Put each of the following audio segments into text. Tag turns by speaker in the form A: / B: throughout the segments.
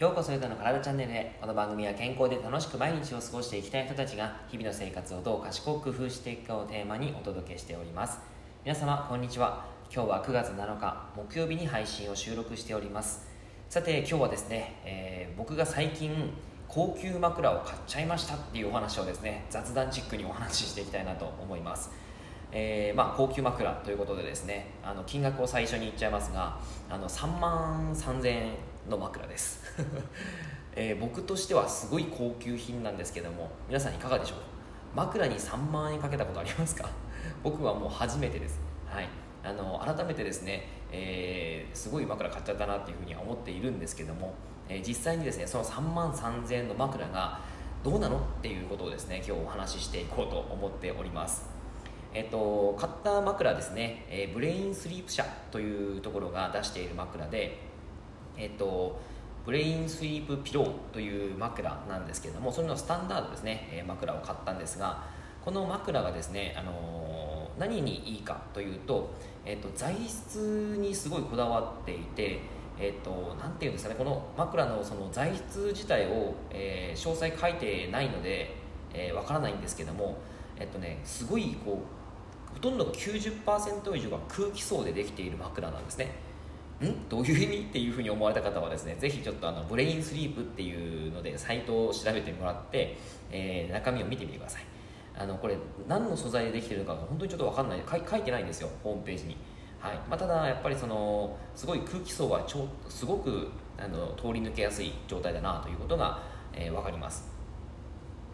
A: ようこそゆたの体チャンネルへ。この番組は健康で楽しく毎日を過ごしていきたい人たちが日々の生活をどう賢く工夫していくかをテーマにお届けしております。皆様こんにちは。今日は9月7日木曜日に配信を収録しております。さて今日はですね、えー、僕が最近高級枕を買っちゃいましたっていうお話をですね雑談チックにお話ししていきたいなと思います。えー、まあ、高級枕ということでですねあの金額を最初に言っちゃいますがあの3万3000円の枕です、えー、僕としてはすごい高級品なんですけども皆さんいかがでしょう枕に3万円かけたことありますか？僕はもう初めてです、はい、あの改めてですね、えー、すごい枕買っちゃったなっていうふうには思っているんですけども、えー、実際にですねその3万3000円の枕がどうなのっていうことをですね今日お話ししていこうと思っております。えっと、買った枕ですね、えー、ブレインスリープ社というところが出している枕で、えっと、ブレインスリープピローという枕なんですけれどもそれのスタンダードですね、え枕を買ったんですがこの枕がですね、あのー、何にいいかというと、えっと、材質にすごいこだわっていてえっと、なんていうんですかねこの枕のその材質自体を、えー、詳細書いてないのでわ、えー、からないんですけども、えっとね、すごいこうほとんどが90%以上が空気層でできている枕なんですね。ん？どういう意味？っていうふうに思われた方はですねぜひちょっとあのブレインスリープっていうのでサイトを調べてもらって、えー、中身を見てみてください。あのこれ何の素材でできてるのかが本当にちょっと分かんない。書いてないんですよホームページに、はい。まあ、ただやっぱりそのすごい空気層はちょすごくあの通り抜けやすい状態だなということが、えー、分かります。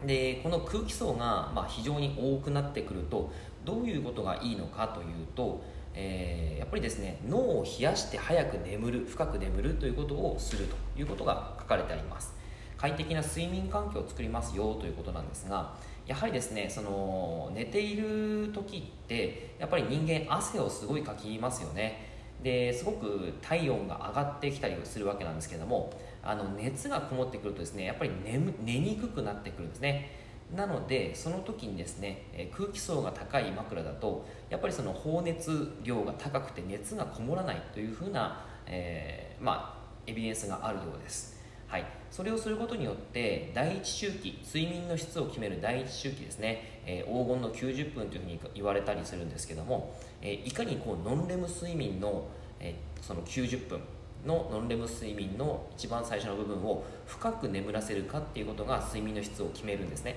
A: でこの空気層が、まあ、非常に多くなってくるとどういうことがいいのかというとえー、やっぱりですね脳を冷やして早く眠る深く眠るということをするということが書かれてあります。快適な睡眠環境を作りますよということなんですがやはりですねその寝ている時ってやっぱり人間汗をすごいかきますよね。ですごく体温が上がってきたりするわけなんですけどもあの熱がこもってくるとですねやっぱり寝寝にくくなってくるんですね。なのでその時にですね、空気層が高い枕だとやっぱりその放熱量が高くて熱がこもらないというふうな、えー、まあ、エビデンスがあるようです、はい、それをすることによって第一周期睡眠の質を決める第一周期ですね、えー、黄金の90分というふうに言われたりするんですけども、えー、いかにこうノンレム睡眠の、えその90分のノンレム睡眠の一番最初の部分を深く眠らせるかっていうことが睡眠の質を決めるんですね。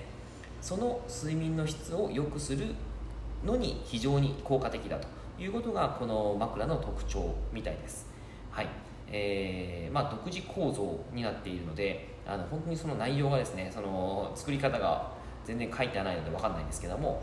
A: その睡眠の質を良くするのに非常に効果的だということがこの枕の特徴みたいです。はい。えーまあ、独自構造になっているのであの本当にその内容がですねその作り方が全然書いてないので分かんないんですけども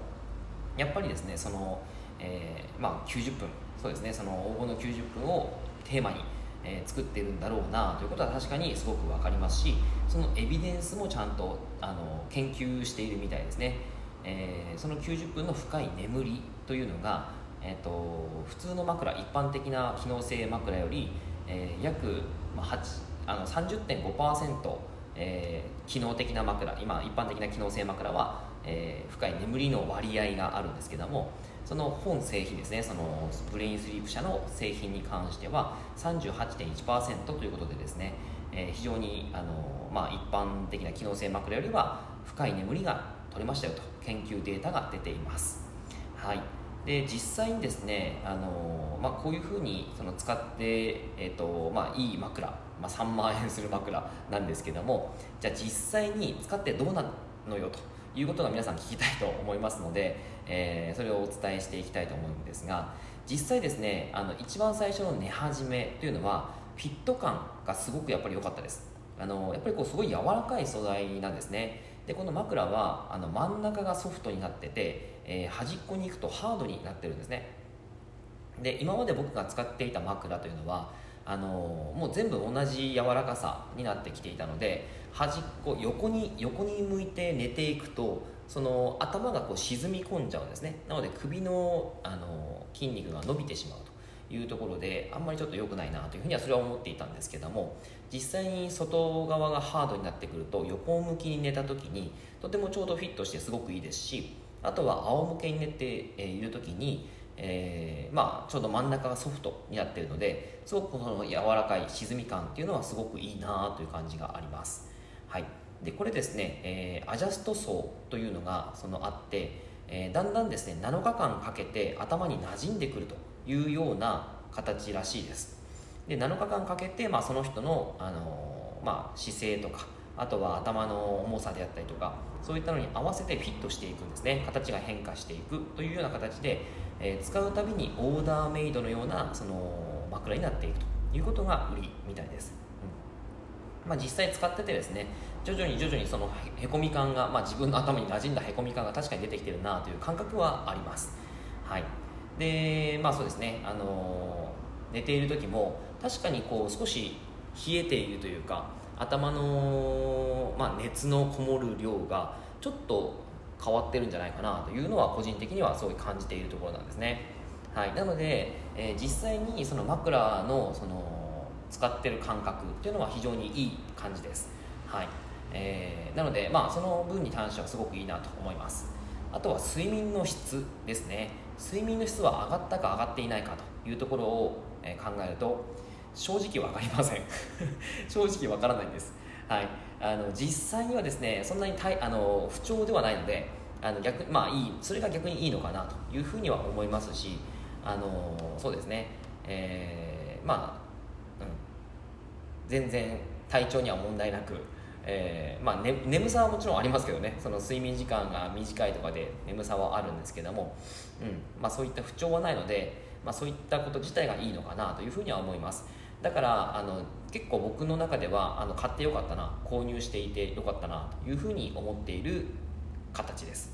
A: やっぱりですねその、えーまあ、90分。そうですね。その黄金の90分をテーマにえー、作ってるんだろうなということは確かにすごく分かりますしそのエビデンスもちゃんとあの研究しているみたいですね、えー、その90分の深い眠りというのが、えーと、普通の枕一般的な機能性枕より、えー、約、まあ、あの30.5%、えー、機能的な枕今一般的な機能性枕は、えー、深い眠りの割合があるんですけどもその本製品ですね。そのブレインスリープ社の製品に関しては38.1%ということでですね、えー、非常にあの、まあ、一般的な機能性枕よりは深い眠りが取れましたよと。研究データが出ています。はい。で実際にですね、あのまあ、こういうふうにその使って、えーとまあ、いい枕、まあ、3万円する枕なんですけどもじゃあ実際に使ってどうなのよと。いうことが皆さん聞きたいと思いますので、えー、それをお伝えしていきたいと思うんですが実際ですねあの一番最初の寝始めというのはフィット感がすごくやっぱり良かったです。あのやっぱりこうすごい柔らかい素材なんですね。でこの枕はあの真ん中がソフトになってて、えー、端っこに行くとハードになってるんですね。で今まで僕が使っていた枕というのはあのもう全部同じ柔らかさになってきていたので端っこ横に横に向いて寝ていくとその頭がこう沈み込んじゃうんですね。なので首のあの筋肉が伸びてしまうと。いうところであんまりちょっと良くないなというふうにはそれは思っていたんですけども実際に外側がハードになってくると横向きに寝た時にとてもちょうどフィットしてすごくいいですしあとは仰向けに寝ている時にえー、まあ、ちょうど真ん中がソフトになってるのですごくこの柔らかい沈み感っていうのはすごくいいなという感じがあります、はい、でこれですね、えー、アジャスト層というのがそのあって、えー、だんだんですね7日間かけて頭に馴染んでくるというような形らしいです。で7日間かけて、まあ、その人の、あの、まあ、姿勢とかあとは頭の重さであったりとかそういったのに合わせてフィットしていくんですね。形が変化していくというような形で、えー、使うたびにオーダーメイドのようなその枕になっていくということが売りみたいです、うん。まあ、実際使っててですね徐々に徐々にそのへこみ感が、まあ、自分の頭に馴染んだへこみ感が確かに出てきてるなという感覚はあります。はい。でまあそうですね。あの寝ている時も確かにこう少し冷えているというか頭の、まあ、熱のこもる量がちょっと変わってるんじゃないかなというのは個人的にはすごい感じているところなんですね、はい、なので、えー、実際にその枕のその使ってる感覚っていうのは非常にいい感じです、はい。えー、なので、まあ、その分に関してはすごくいいなと思います。あとは睡眠の質ですね。睡眠の質は上がったか上がっていないかというところを考えると正直分かりません。正直分からないんです、はい、あの実際にはですねそんなにたいあの不調ではないのであの逆まあいいそれが逆にいいのかなというふうには思いますしあのそうですね、えー、まあ、うん、全然体調には問題なくえー、まあね、眠さはもちろんありますけどね。その睡眠時間が短いとかで眠さはあるんですけども、うん。まあ、そういった不調はないので、まあ、そういったこと自体がいいのかなというふうには思います。だからあの結構僕の中ではあの買ってよかったな購入していてよかったなというふうに思っている形です、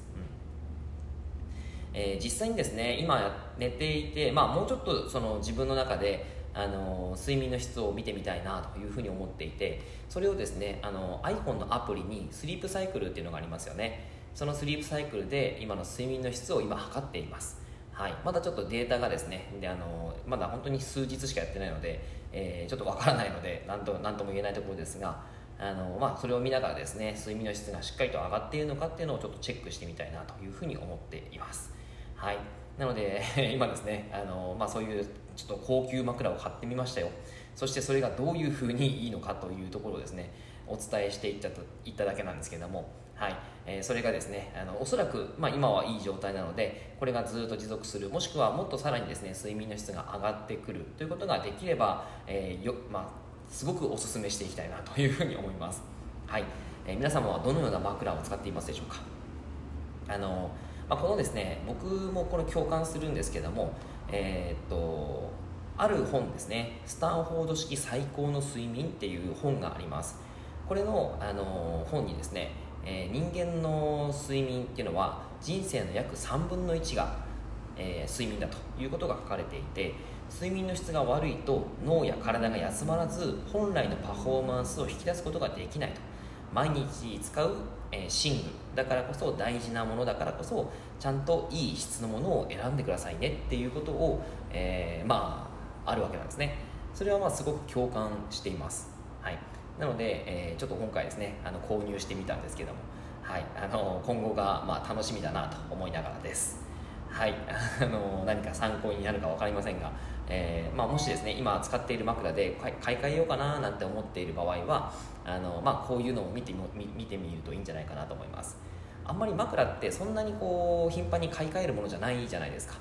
A: うん。えー、実際にですね今寝ていて、まあ、もうちょっとその自分の中であの睡眠の質を見てみたいなというふうに思っていてそれをですねあの iPhone のアプリにスリープサイクルっていうのがありますよね。そのスリープサイクルで今の睡眠の質を今測っています。はい、まだちょっとデータがですねであのまだ本当に数日しかやってないので、えー、ちょっとわからないので何と何とも言えないところですがあの、まあ、それを見ながらですね睡眠の質がしっかりと上がっているのかっていうのをちょっとチェックしてみたいなというふうに思っています、はい、なので 今ですねあの、まあ、そういうちょっと高級枕を買ってみましたよ。そしてそれがどういうふうにいいのかというところをですねお伝えしていったといっただけなんですけどもはい。えー、それがですねあのおそらく、まあ、今はいい状態なのでこれがずっと持続する。もしくはもっとさらにですね睡眠の質が上がってくる。ということができれば、えーよまあ、すごくお勧めしていきたいなというふうに思います、はい。えー、皆様はどのような枕を使っていますでしょうか？あの、まあ、このですね僕もこれ共感するんですけどもえ、っとある本ですね。スタンフォード式最高の睡眠っていう本があります。これの、あの本にですねえー、人間の睡眠っていうのは人生の約3分の1が、えー、睡眠だということが書かれていて睡眠の質が悪いと脳や体が休まらず本来のパフォーマンスを引き出すことができないと。毎日使う、えー、寝具だからこそ大事なものだからこそちゃんといい質のものを選んでくださいねっていうことを、えー、まああるわけなんですね。それはまあすごく共感しています。なので、えー、ちょっと今回ですねあの購入してみたんですけども、はい、あの今後がまあ楽しみだなと思いながらです。はい あの何か参考になるか分かりませんが、えーまあ、もしですね今使っている枕で買い替えようかななんて思っている場合はあの、まあ、こういうのを見てみ見てみるといいんじゃないかなと思います。あんまり枕ってそんなにこう頻繁に買い替えるものじゃないじゃないですか。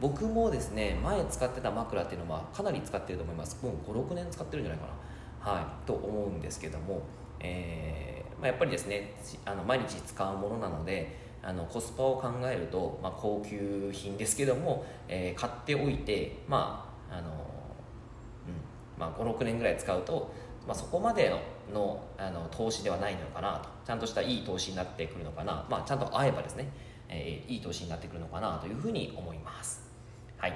A: 僕もですね前使ってた枕っていうのはかなり使ってると思います。もう56年使ってるんじゃないかな。はい、と思うんですけども、えーまあ、やっぱりですねあの毎日使うものなのであのコスパを考えると、まあ、高級品ですけども、えー、買っておいて、まああのうんまあ、56年ぐらい使うと、まあ、そこまでのあの投資ではないのかなと。ちゃんとしたいい投資になってくるのかな、まあ、ちゃんと合えばですね、えー、いい投資になってくるのかなというふうに思います。はい。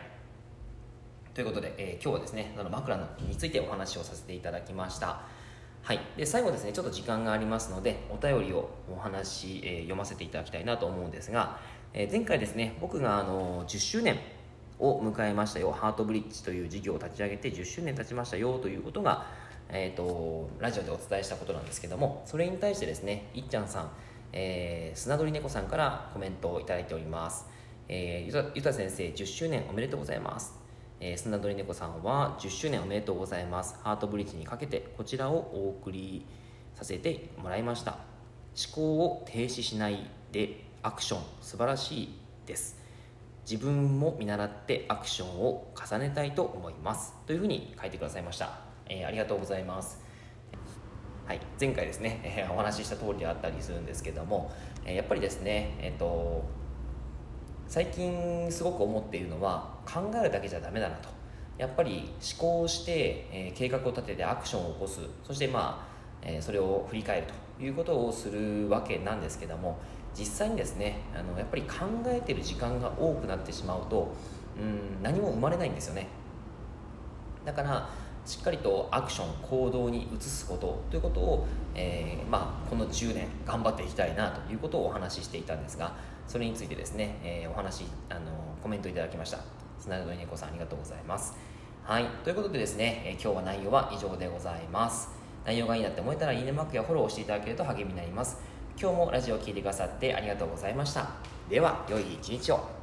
A: ということで、えー、今日はですねあの枕についてお話をさせていただきました。はい、で最後ですねちょっと時間がありますのでお便りをお話、えー、読ませていただきたいなと思うんですが、えー、前回ですね僕があの10周年を迎えましたよ。ハートブリッジという事業を立ち上げて10周年経ちましたよということが、えーと、ラジオでお伝えしたことなんですけどもそれに対してですねいっちゃんさん、えー、砂鳥猫さんからコメントをいただいております。えー、ゆた先生10周年おめでとうございます。えー、砂鳥猫さんは10周年おめでとうございます。ハートブリッジにかけてこちらをお送りさせてもらいました。思考を停止しないでアクション素晴らしいです。自分も見習ってアクションを重ねたいと思います。というふうに書いてくださいました、えー、ありがとうございます。はい、前回ですね、えー、お話しした通りであったりするんですけども、えー、やっぱりですね、えーと最近すごく思っているのは考えるだけじゃダメだなと。やっぱり思考して、えー、計画を立ててアクションを起こす。そしてまあ、えー、それを振り返るということをするわけなんですけども実際にですねあのやっぱり考えてる時間が多くなってしまうとうん何も生まれないんですよね。だからしっかりとアクション行動に移すことということを、えー、まあ、この10年頑張っていきたいなということをお話ししていたんですがそれについてですね、えー、お話あのコメントいただきました。砂田猫さんありがとうございます。はい。ということでですね、えー、今日は内容は以上でございます。内容がいいなって思えたらいいねマークやフォローをしていただけると励みになります。今日もラジオを聴いてくださってありがとうございました。では良い一日を。